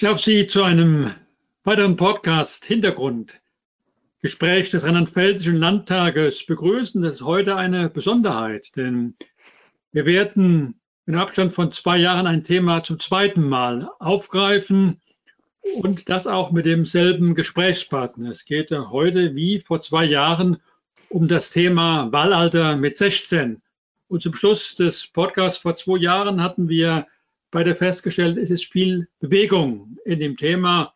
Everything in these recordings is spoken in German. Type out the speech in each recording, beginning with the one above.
Ich darf Sie zu einem weiteren Podcast Hintergrund Gespräch des Rheinland-Pfälzischen Landtages begrüßen. Das ist heute eine Besonderheit, denn wir werden in Abstand von zwei Jahren ein Thema zum zweiten Mal aufgreifen und das auch mit demselben Gesprächspartner. Es geht heute wie vor zwei Jahren um das Thema Wahlalter mit 16. Und zum Schluss des Podcasts vor zwei Jahren hatten wir beide festgestellt, es ist viel Bewegung in dem Thema.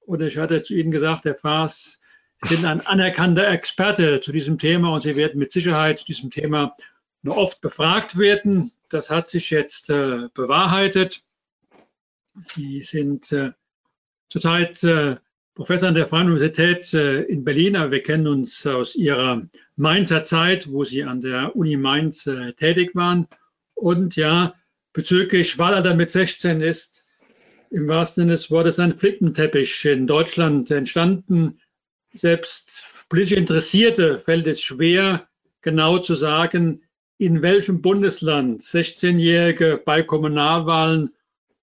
Und ich hatte zu Ihnen gesagt, Herr Faas, Sie sind ein anerkannter Experte zu diesem Thema und Sie werden mit Sicherheit zu diesem Thema noch oft befragt werden. Das hat sich jetzt äh, bewahrheitet. Sie sind äh, zurzeit äh, Professor an der Freien Universität äh, in Berlin, aber wir kennen uns aus Ihrer Mainzer Zeit, wo Sie an der Uni Mainz äh, tätig waren. Und ja, bezüglich Wahlalter mit 16 ist im wahrsten Sinne des Wortes ein Flickenteppich in Deutschland entstanden. Selbst politisch Interessierte fällt es schwer, genau zu sagen, in welchem Bundesland 16-Jährige bei Kommunalwahlen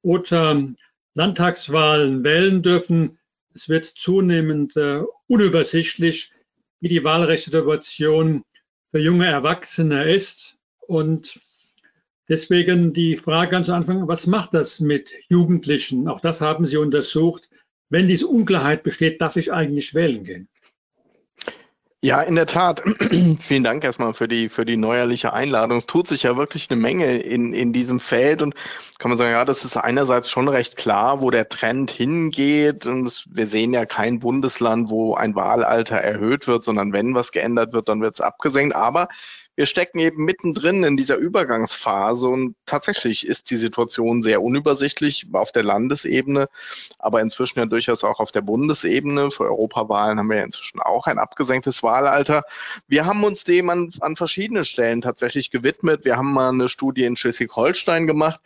oder Landtagswahlen wählen dürfen. Es wird zunehmend äh, unübersichtlich, wie die Wahlrechtssituation für junge Erwachsene ist. Und deswegen die Frage ganz am Anfang, was macht das mit Jugendlichen? Auch das haben Sie untersucht, wenn diese Unklarheit besteht, dass ich eigentlich wählen gehen. Ja, in der Tat. Vielen Dank erstmal für die, für die neuerliche Einladung. Es tut sich ja wirklich eine Menge in, in diesem Feld und kann man sagen, ja, das ist einerseits schon recht klar, wo der Trend hingeht. Und wir sehen ja kein Bundesland, wo ein Wahlalter erhöht wird, sondern wenn was geändert wird, dann wird es abgesenkt. Aber wir stecken eben mittendrin in dieser Übergangsphase und tatsächlich ist die Situation sehr unübersichtlich auf der Landesebene, aber inzwischen ja durchaus auch auf der Bundesebene. Für Europawahlen haben wir ja inzwischen auch ein abgesenktes Wahlalter. Wir haben uns dem an, an verschiedenen Stellen tatsächlich gewidmet. Wir haben mal eine Studie in Schleswig-Holstein gemacht,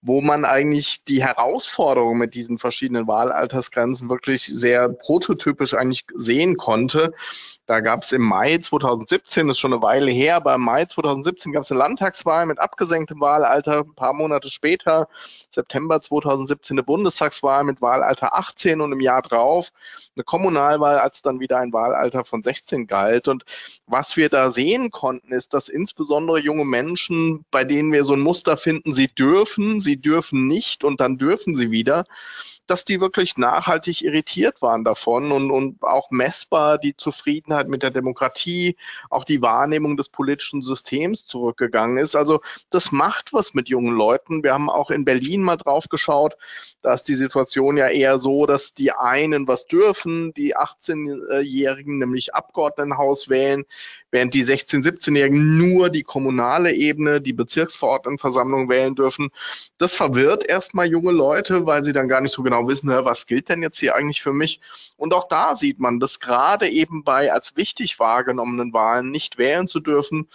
wo man eigentlich die Herausforderung mit diesen verschiedenen Wahlaltersgrenzen wirklich sehr prototypisch eigentlich sehen konnte. Da gab es im Mai 2017, das ist schon eine Weile her, aber im Mai 2017 gab es eine Landtagswahl mit abgesenktem Wahlalter. Ein paar Monate später, September 2017, eine Bundestagswahl mit Wahlalter 18 und im Jahr drauf eine Kommunalwahl, als dann wieder ein Wahlalter von 16 galt. Und was wir da sehen konnten, ist, dass insbesondere junge Menschen, bei denen wir so ein Muster finden, sie dürfen, sie dürfen nicht und dann dürfen sie wieder, dass die wirklich nachhaltig irritiert waren davon und, und auch messbar die Zufriedenheit mit der Demokratie, auch die Wahrnehmung des politischen Systems zurückgegangen ist. Also das macht was mit jungen Leuten. Wir haben auch in Berlin mal drauf geschaut. Da ist die Situation ja eher so, dass die einen was dürfen, die 18-Jährigen nämlich Abgeordnetenhaus wählen, während die 16-, 17-Jährigen nur die kommunale Ebene, die Bezirksverordnetenversammlung wählen dürfen. Das verwirrt erstmal junge Leute, weil sie dann gar nicht so genau wissen, was gilt denn jetzt hier eigentlich für mich? Und auch da sieht man, dass gerade eben bei als wichtig wahrgenommenen Wahlen nicht wählen zu dürfen,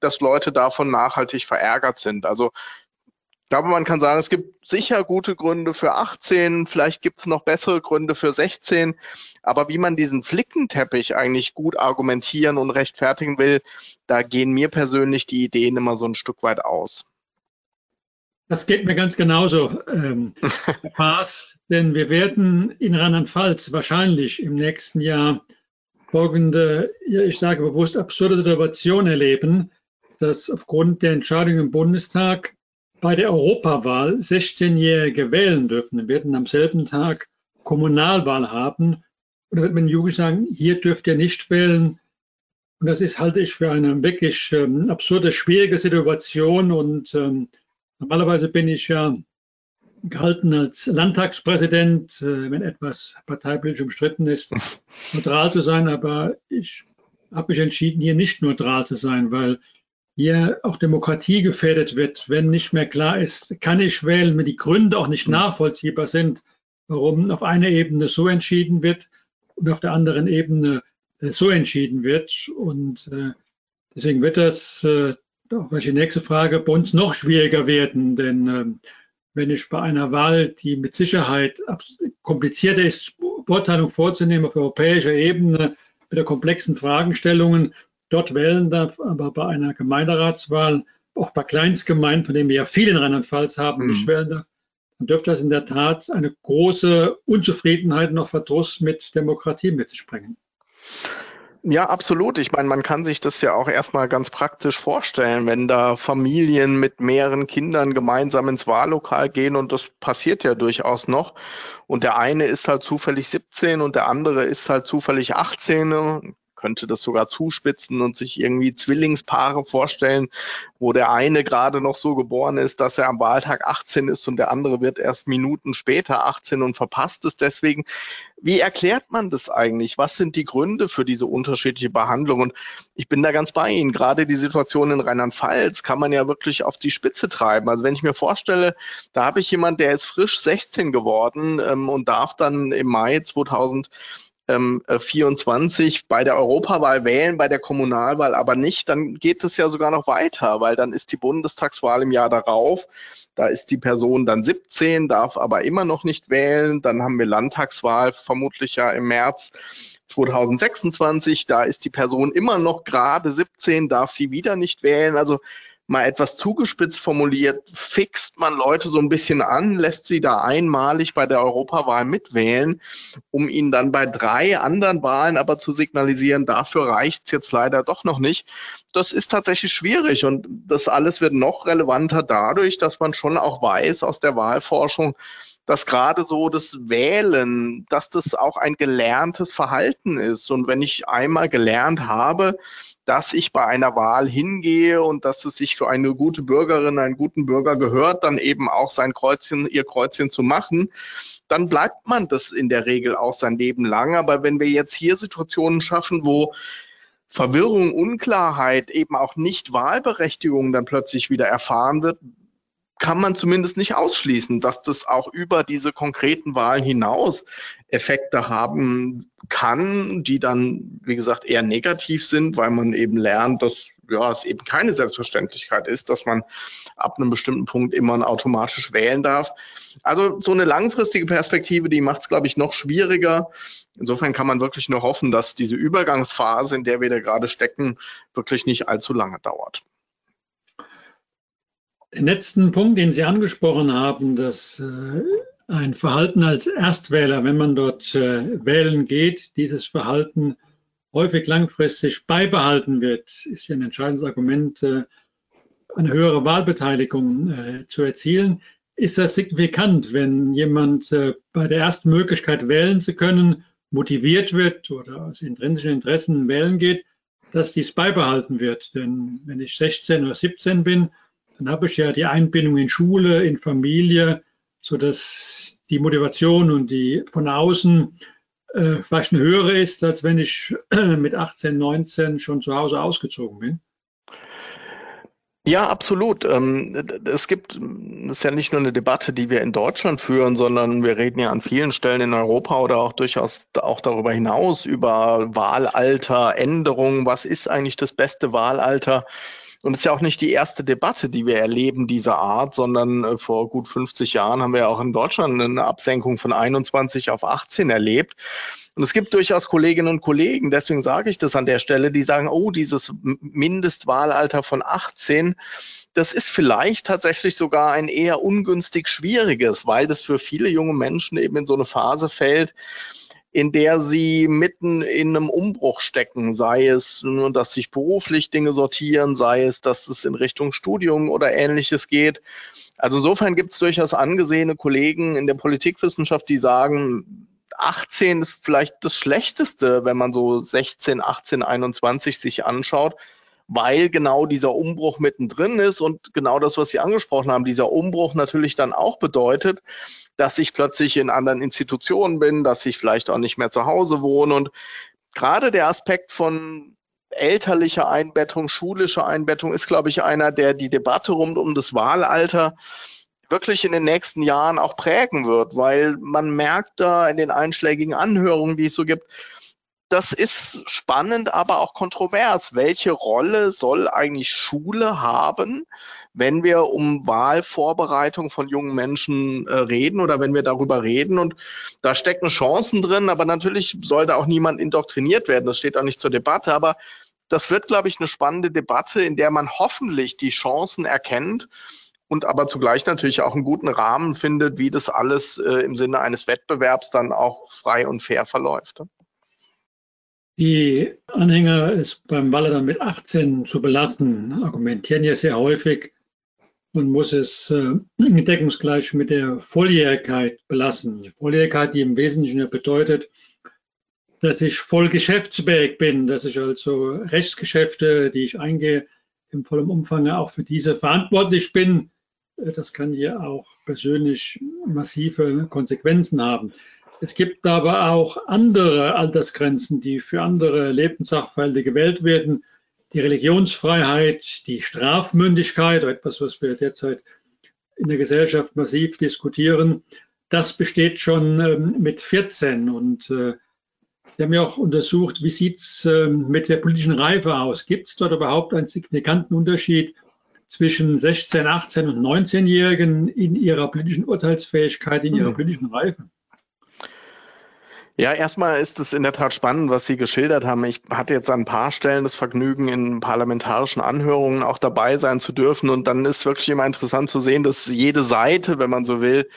dass Leute davon nachhaltig verärgert sind. Also ich glaube, man kann sagen, es gibt sicher gute Gründe für 18, vielleicht gibt es noch bessere Gründe für 16, aber wie man diesen Flickenteppich eigentlich gut argumentieren und rechtfertigen will, da gehen mir persönlich die Ideen immer so ein Stück weit aus. Das geht mir ganz genauso, ähm, Paas, denn wir werden in Rheinland-Pfalz wahrscheinlich im nächsten Jahr folgende, ja, ich sage bewusst absurde Situation erleben, dass aufgrund der Entscheidung im Bundestag bei der Europawahl 16-Jährige wählen dürfen. Wir werden am selben Tag Kommunalwahl haben. Und da wird man Jugendlichen sagen, hier dürft ihr nicht wählen. Und das ist, halte ich für eine wirklich ähm, absurde, schwierige Situation. Und ähm, normalerweise bin ich ja gehalten als Landtagspräsident, äh, wenn etwas parteipolitisch umstritten ist, neutral zu sein. Aber ich habe mich entschieden, hier nicht neutral zu sein, weil hier auch Demokratie gefährdet wird, wenn nicht mehr klar ist, kann ich wählen, wenn die Gründe auch nicht nachvollziehbar sind, warum auf einer Ebene so entschieden wird und auf der anderen Ebene äh, so entschieden wird. Und äh, deswegen wird das, äh, auch welche nächste Frage, bei uns noch schwieriger werden, denn äh, wenn ich bei einer Wahl, die mit Sicherheit komplizierter ist, Beurteilung vorzunehmen auf europäischer Ebene mit der komplexen Fragestellungen, dort wählen darf, aber bei einer Gemeinderatswahl, auch bei Kleinstgemeinden, von denen wir ja viele in Rheinland-Pfalz haben, mhm. nicht wählen darf, dann dürfte das in der Tat eine große Unzufriedenheit und auch Verdruss mit Demokratie mit sich bringen. Ja, absolut. Ich meine, man kann sich das ja auch erstmal ganz praktisch vorstellen, wenn da Familien mit mehreren Kindern gemeinsam ins Wahllokal gehen und das passiert ja durchaus noch. Und der eine ist halt zufällig 17 und der andere ist halt zufällig 18 könnte das sogar zuspitzen und sich irgendwie Zwillingspaare vorstellen, wo der eine gerade noch so geboren ist, dass er am Wahltag 18 ist und der andere wird erst Minuten später 18 und verpasst es deswegen. Wie erklärt man das eigentlich? Was sind die Gründe für diese unterschiedliche Behandlung? Und ich bin da ganz bei Ihnen. Gerade die Situation in Rheinland-Pfalz kann man ja wirklich auf die Spitze treiben. Also wenn ich mir vorstelle, da habe ich jemand, der ist frisch 16 geworden ähm, und darf dann im Mai 2000 ähm, 24 äh, bei der Europawahl wählen, bei der Kommunalwahl aber nicht, dann geht es ja sogar noch weiter, weil dann ist die Bundestagswahl im Jahr darauf. Da ist die Person dann 17, darf aber immer noch nicht wählen. Dann haben wir Landtagswahl vermutlich ja im März 2026. Da ist die Person immer noch gerade 17, darf sie wieder nicht wählen. Also mal etwas zugespitzt formuliert, fixt man Leute so ein bisschen an, lässt sie da einmalig bei der Europawahl mitwählen, um ihnen dann bei drei anderen Wahlen aber zu signalisieren, dafür reicht's jetzt leider doch noch nicht. Das ist tatsächlich schwierig und das alles wird noch relevanter dadurch, dass man schon auch weiß aus der Wahlforschung, dass gerade so das Wählen, dass das auch ein gelerntes Verhalten ist. Und wenn ich einmal gelernt habe, dass ich bei einer Wahl hingehe und dass es sich für eine gute Bürgerin, einen guten Bürger gehört, dann eben auch sein Kreuzchen, ihr Kreuzchen zu machen, dann bleibt man das in der Regel auch sein Leben lang. Aber wenn wir jetzt hier Situationen schaffen, wo Verwirrung, Unklarheit, eben auch nicht Wahlberechtigung dann plötzlich wieder erfahren wird, kann man zumindest nicht ausschließen, dass das auch über diese konkreten Wahlen hinaus Effekte haben kann, die dann, wie gesagt, eher negativ sind, weil man eben lernt, dass ja, es eben keine Selbstverständlichkeit ist, dass man ab einem bestimmten Punkt immer automatisch wählen darf. Also so eine langfristige Perspektive, die macht es, glaube ich, noch schwieriger. Insofern kann man wirklich nur hoffen, dass diese Übergangsphase, in der wir da gerade stecken, wirklich nicht allzu lange dauert. Den letzten Punkt, den Sie angesprochen haben, dass äh, ein Verhalten als Erstwähler, wenn man dort äh, wählen geht, dieses Verhalten häufig langfristig beibehalten wird, ist ja ein entscheidendes Argument, äh, eine höhere Wahlbeteiligung zu erzielen. Ist das signifikant, wenn jemand bei der ersten Möglichkeit wählen zu können, motiviert wird oder aus intrinsischen Interessen wählen geht, dass dies beibehalten wird? Denn wenn ich 16 oder 17 bin, dann habe ich ja die Einbindung in Schule, in Familie, so dass die Motivation und die von außen äh, vielleicht eine höhere ist, als wenn ich äh, mit 18, 19 schon zu Hause ausgezogen bin. Ja, absolut. Ähm, es gibt, es ist ja nicht nur eine Debatte, die wir in Deutschland führen, sondern wir reden ja an vielen Stellen in Europa oder auch durchaus auch darüber hinaus über Wahlalter, Änderungen. Was ist eigentlich das beste Wahlalter? Und es ist ja auch nicht die erste Debatte, die wir erleben dieser Art, sondern äh, vor gut 50 Jahren haben wir ja auch in Deutschland eine Absenkung von 21 auf 18 erlebt. Und es gibt durchaus Kolleginnen und Kollegen, deswegen sage ich das an der Stelle, die sagen, oh, dieses Mindestwahlalter von 18, das ist vielleicht tatsächlich sogar ein eher ungünstig schwieriges, weil das für viele junge Menschen eben in so eine Phase fällt, in der sie mitten in einem Umbruch stecken, sei es nur, dass sich beruflich Dinge sortieren, sei es, dass es in Richtung Studium oder ähnliches geht. Also insofern gibt es durchaus angesehene Kollegen in der Politikwissenschaft, die sagen, 18 ist vielleicht das Schlechteste, wenn man so 16, 18, 21 sich anschaut weil genau dieser Umbruch mittendrin ist und genau das, was Sie angesprochen haben, dieser Umbruch natürlich dann auch bedeutet, dass ich plötzlich in anderen Institutionen bin, dass ich vielleicht auch nicht mehr zu Hause wohne. Und gerade der Aspekt von elterlicher Einbettung, schulischer Einbettung ist, glaube ich, einer, der die Debatte rund um das Wahlalter wirklich in den nächsten Jahren auch prägen wird, weil man merkt da in den einschlägigen Anhörungen, die es so gibt, das ist spannend, aber auch kontrovers. Welche Rolle soll eigentlich Schule haben, wenn wir um Wahlvorbereitung von jungen Menschen äh, reden oder wenn wir darüber reden? Und da stecken Chancen drin, aber natürlich soll da auch niemand indoktriniert werden. Das steht auch nicht zur Debatte. Aber das wird, glaube ich, eine spannende Debatte, in der man hoffentlich die Chancen erkennt und aber zugleich natürlich auch einen guten Rahmen findet, wie das alles äh, im Sinne eines Wettbewerbs dann auch frei und fair verläuft. Die Anhänger, es beim Wahlleiter mit 18 zu belassen, argumentieren ja sehr häufig, man muss es äh, deckungsgleich mit der Volljährigkeit belassen. Volljährigkeit, die im Wesentlichen ja bedeutet, dass ich voll geschäftsfähig bin, dass ich also Rechtsgeschäfte, die ich eingehe, im vollen Umfang auch für diese verantwortlich bin. Äh, das kann ja auch persönlich massive Konsequenzen haben. Es gibt aber auch andere Altersgrenzen, die für andere Lebenssachverhalte gewählt werden. Die Religionsfreiheit, die Strafmündigkeit, etwas, was wir derzeit in der Gesellschaft massiv diskutieren, das besteht schon ähm, mit 14. Und äh, wir haben ja auch untersucht, wie sieht es äh, mit der politischen Reife aus? Gibt es dort überhaupt einen signifikanten Unterschied zwischen 16, 18 und 19-Jährigen in ihrer politischen Urteilsfähigkeit, in ihrer mhm. politischen Reife? Ja, erstmal ist es in der Tat spannend, was Sie geschildert haben. Ich hatte jetzt an ein paar Stellen das Vergnügen, in parlamentarischen Anhörungen auch dabei sein zu dürfen. Und dann ist wirklich immer interessant zu sehen, dass jede Seite, wenn man so will,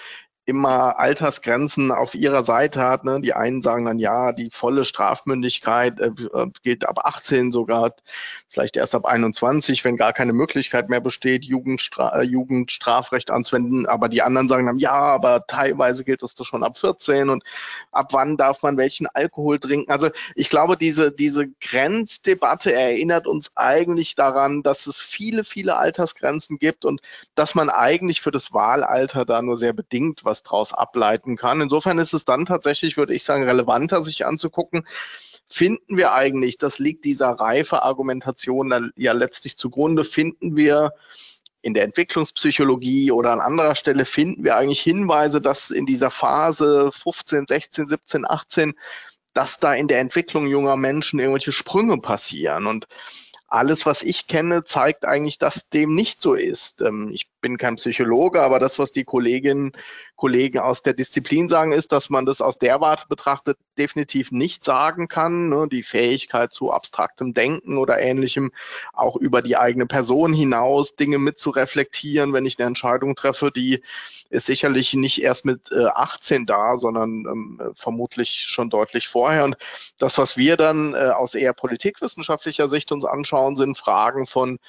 immer Altersgrenzen auf ihrer Seite hat. Ne? Die einen sagen dann, ja, die volle Strafmündigkeit äh, geht ab 18 sogar, vielleicht erst ab 21, wenn gar keine Möglichkeit mehr besteht, Jugendstra äh, Jugendstrafrecht anzuwenden. Aber die anderen sagen dann, ja, aber teilweise gilt das doch schon ab 14 und ab wann darf man welchen Alkohol trinken. Also ich glaube, diese, diese Grenzdebatte erinnert uns eigentlich daran, dass es viele, viele Altersgrenzen gibt und dass man eigentlich für das Wahlalter da nur sehr bedingt was draus ableiten kann. Insofern ist es dann tatsächlich, würde ich sagen, relevanter, sich anzugucken, finden wir eigentlich, das liegt dieser reife Argumentation dann ja letztlich zugrunde, finden wir in der Entwicklungspsychologie oder an anderer Stelle finden wir eigentlich Hinweise, dass in dieser Phase 15, 16, 17, 18, dass da in der Entwicklung junger Menschen irgendwelche Sprünge passieren. Und alles, was ich kenne, zeigt eigentlich, dass dem nicht so ist. Ähm, ich bin kein Psychologe, aber das, was die Kolleginnen Kollegen aus der Disziplin sagen, ist, dass man das aus der Warte betrachtet definitiv nicht sagen kann. Ne? Die Fähigkeit zu abstraktem Denken oder ähnlichem, auch über die eigene Person hinaus Dinge mit zu reflektieren, wenn ich eine Entscheidung treffe, die ist sicherlich nicht erst mit 18 äh, da, sondern ähm, vermutlich schon deutlich vorher. Und das, was wir dann äh, aus eher politikwissenschaftlicher Sicht uns anschauen, sind Fragen von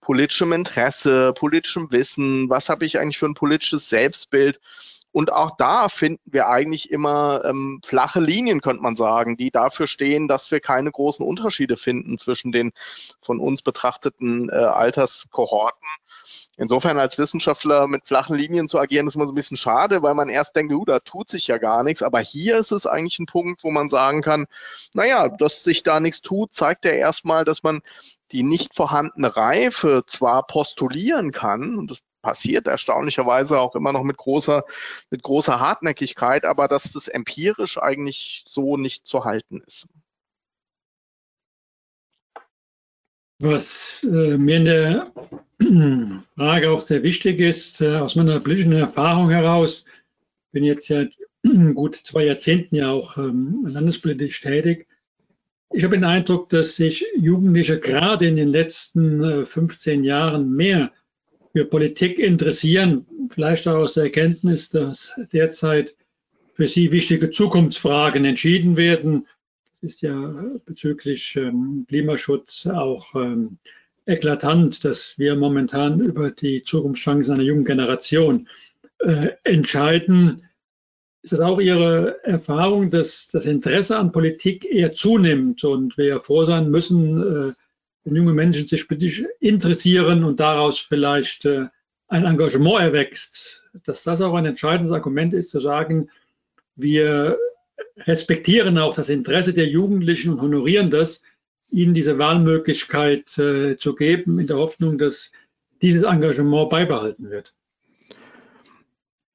politischem Interesse, politischem Wissen, was habe ich eigentlich für ein politisches Selbstbild. Und auch da finden wir eigentlich immer ähm, flache Linien, könnte man sagen, die dafür stehen, dass wir keine großen Unterschiede finden zwischen den von uns betrachteten äh, Alterskohorten. Insofern als Wissenschaftler mit flachen Linien zu agieren, ist immer so ein bisschen schade, weil man erst denkt, uh, da tut sich ja gar nichts. Aber hier ist es eigentlich ein Punkt, wo man sagen kann, naja, dass sich da nichts tut, zeigt ja erstmal, dass man die nicht vorhandene Reife zwar postulieren kann, und das passiert erstaunlicherweise auch immer noch mit großer, mit großer Hartnäckigkeit, aber dass das empirisch eigentlich so nicht zu halten ist. Was äh, mir in der Frage auch sehr wichtig ist, äh, aus meiner politischen Erfahrung heraus, bin jetzt ja gut zwei Jahrzehnten ja auch ähm, landespolitisch tätig, ich habe den Eindruck, dass sich Jugendliche gerade in den letzten 15 äh, Jahren mehr für Politik interessieren, vielleicht auch aus der Erkenntnis, dass derzeit für sie wichtige Zukunftsfragen entschieden werden. Das ist ja bezüglich ähm, Klimaschutz auch ähm, eklatant, dass wir momentan über die Zukunftschancen einer jungen Generation äh, entscheiden. Ist das auch Ihre Erfahrung, dass das Interesse an Politik eher zunimmt und wir froh sein müssen, äh, wenn junge Menschen sich politisch interessieren und daraus vielleicht äh, ein Engagement erwächst, dass das auch ein entscheidendes Argument ist, zu sagen, wir respektieren auch das Interesse der Jugendlichen und honorieren das, ihnen diese Wahlmöglichkeit äh, zu geben, in der Hoffnung, dass dieses Engagement beibehalten wird.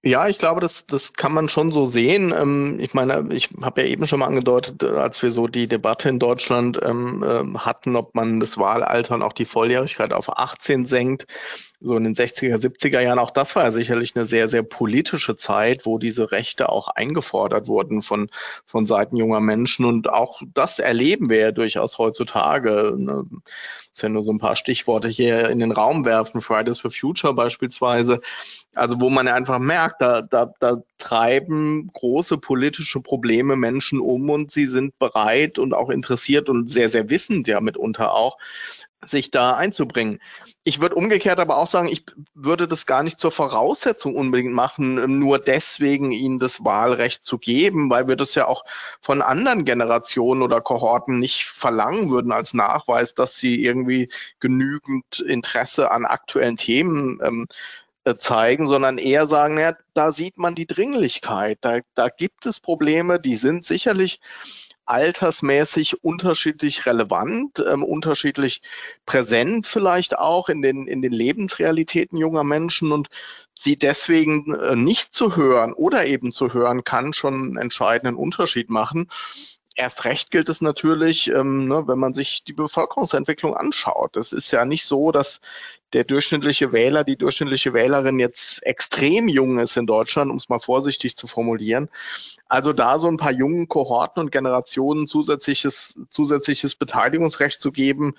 Ja, ich glaube, das, das kann man schon so sehen. Ähm, ich meine, ich habe ja eben schon mal angedeutet, als wir so die Debatte in Deutschland ähm, ähm hatten, ob man das Wahlalter und auch die Volljährigkeit auf 18 senkt, so in den 60er, 70er Jahren. Auch das war ja sicherlich eine sehr, sehr politische Zeit, wo diese Rechte auch eingefordert wurden von, von Seiten junger Menschen. Und auch das erleben wir ja durchaus heutzutage. Ne? Das sind nur so ein paar Stichworte hier in den Raum werfen. Fridays for Future beispielsweise. Also wo man ja einfach merkt, da, da, da treiben große politische Probleme Menschen um und sie sind bereit und auch interessiert und sehr, sehr wissend ja mitunter auch, sich da einzubringen. Ich würde umgekehrt aber auch sagen, ich würde das gar nicht zur Voraussetzung unbedingt machen, nur deswegen ihnen das Wahlrecht zu geben, weil wir das ja auch von anderen Generationen oder Kohorten nicht verlangen würden als Nachweis, dass sie irgendwie genügend Interesse an aktuellen Themen ähm, äh, zeigen, sondern eher sagen, ja, da sieht man die Dringlichkeit. Da, da gibt es Probleme, die sind sicherlich altersmäßig unterschiedlich relevant, ähm, unterschiedlich präsent vielleicht auch in den, in den Lebensrealitäten junger Menschen und sie deswegen äh, nicht zu hören oder eben zu hören kann schon einen entscheidenden Unterschied machen. Erst recht gilt es natürlich, ähm, ne, wenn man sich die Bevölkerungsentwicklung anschaut. Es ist ja nicht so, dass der durchschnittliche Wähler, die durchschnittliche Wählerin jetzt extrem jung ist in Deutschland, um es mal vorsichtig zu formulieren. Also da so ein paar jungen Kohorten und Generationen zusätzliches, zusätzliches Beteiligungsrecht zu geben,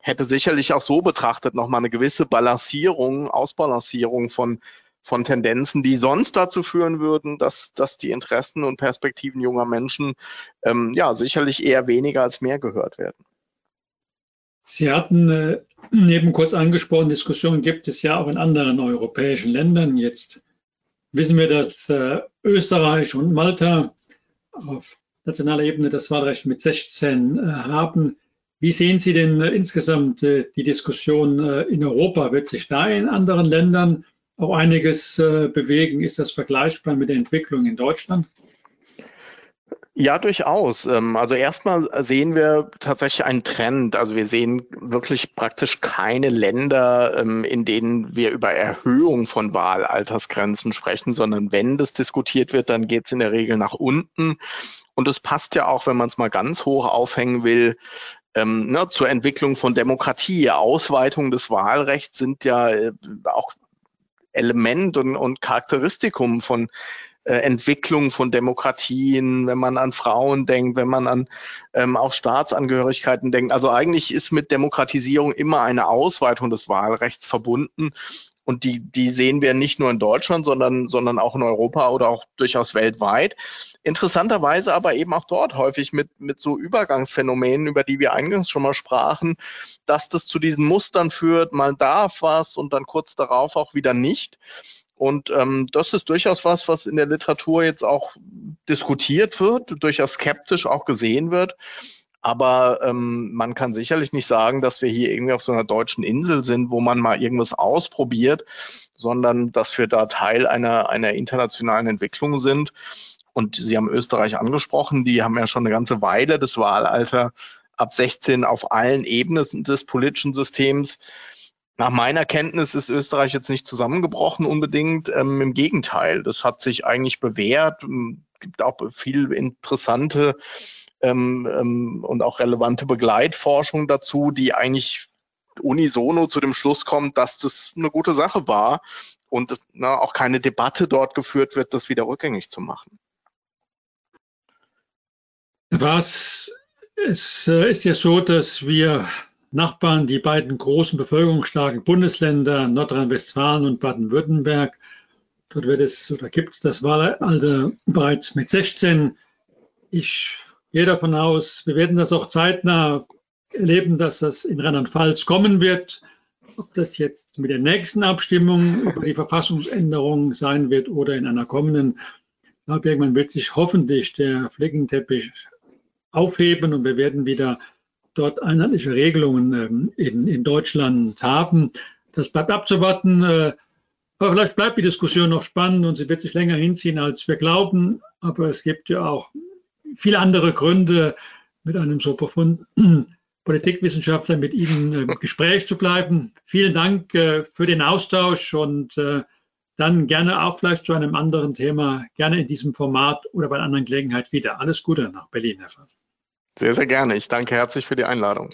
hätte sicherlich auch so betrachtet nochmal eine gewisse Balancierung, Ausbalancierung von von Tendenzen, die sonst dazu führen würden, dass, dass die Interessen und Perspektiven junger Menschen ähm, ja sicherlich eher weniger als mehr gehört werden. Sie hatten äh, neben kurz angesprochen, Diskussionen gibt es ja auch in anderen europäischen Ländern. Jetzt wissen wir, dass äh, Österreich und Malta auf nationaler Ebene das Wahlrecht mit 16 äh, haben. Wie sehen Sie denn äh, insgesamt äh, die Diskussion äh, in Europa? Wird sich da in anderen Ländern auch einiges bewegen. Ist das vergleichbar mit der Entwicklung in Deutschland? Ja, durchaus. Ähm, also erstmal sehen wir tatsächlich einen Trend. Also wir sehen wirklich praktisch keine Länder, ähm, in denen wir über Erhöhung von Wahlaltersgrenzen sprechen, sondern wenn das diskutiert wird, dann geht es in der Regel nach unten. Und es passt ja auch, wenn man es mal ganz hoch aufhängen will, ähm, ne, zur Entwicklung von Demokratie. Ausweitung des Wahlrechts sind ja äh, auch Element und, und Charakteristikum von Entwicklung von Demokratien, wenn man an Frauen denkt, wenn man an ähm, auch Staatsangehörigkeiten denkt. Also eigentlich ist mit Demokratisierung immer eine Ausweitung des Wahlrechts verbunden. Und die, die sehen wir nicht nur in Deutschland, sondern, sondern auch in Europa oder auch durchaus weltweit. Interessanterweise aber eben auch dort häufig mit, mit so Übergangsphänomenen, über die wir eingangs schon mal sprachen, dass das zu diesen Mustern führt, mal darf was und dann kurz darauf auch wieder nicht. Und ähm, das ist durchaus was, was in der Literatur jetzt auch diskutiert wird, durchaus skeptisch auch gesehen wird. Aber ähm, man kann sicherlich nicht sagen, dass wir hier irgendwie auf so einer deutschen Insel sind, wo man mal irgendwas ausprobiert, sondern dass wir da Teil einer, einer internationalen Entwicklung sind. Und Sie haben Österreich angesprochen, die haben ja schon eine ganze Weile das Wahlalter ab 16 auf allen Ebenen des politischen Systems. Nach meiner Kenntnis ist Österreich jetzt nicht zusammengebrochen unbedingt. Ähm, Im Gegenteil, das hat sich eigentlich bewährt. Es gibt auch viel interessante ähm, ähm, und auch relevante Begleitforschung dazu, die eigentlich unisono zu dem Schluss kommt, dass das eine gute Sache war und na, auch keine Debatte dort geführt wird, das wieder rückgängig zu machen. Was es äh, ist ja so, dass wir Nachbarn, die beiden großen bevölkerungsstarken Bundesländer Nordrhein-Westfalen und Baden-Württemberg, dort wird es oder gibt es das Wahlalter bereits mit 16. Ich gehe davon aus, wir werden das auch zeitnah erleben, dass das in Rheinland-Pfalz kommen wird. Ob das jetzt mit der nächsten Abstimmung über die Verfassungsänderung sein wird oder in einer kommenden, ich glaube, irgendwann wird sich hoffentlich der Flickenteppich aufheben und wir werden wieder dort einheitliche Regelungen ähm, in, in Deutschland haben. Das bleibt abzuwarten. Äh, aber vielleicht bleibt die Diskussion noch spannend und sie wird sich länger hinziehen, als wir glauben. Aber es gibt ja auch viele andere Gründe, mit einem so profunden Politikwissenschaftler mit Ihnen im Gespräch zu bleiben. Vielen Dank äh, für den Austausch und äh, dann gerne auch vielleicht zu einem anderen Thema, gerne in diesem Format oder bei einer anderen Gelegenheit wieder. Alles Gute nach Berlin, Herr Fass. Sehr, sehr gerne. Ich danke herzlich für die Einladung.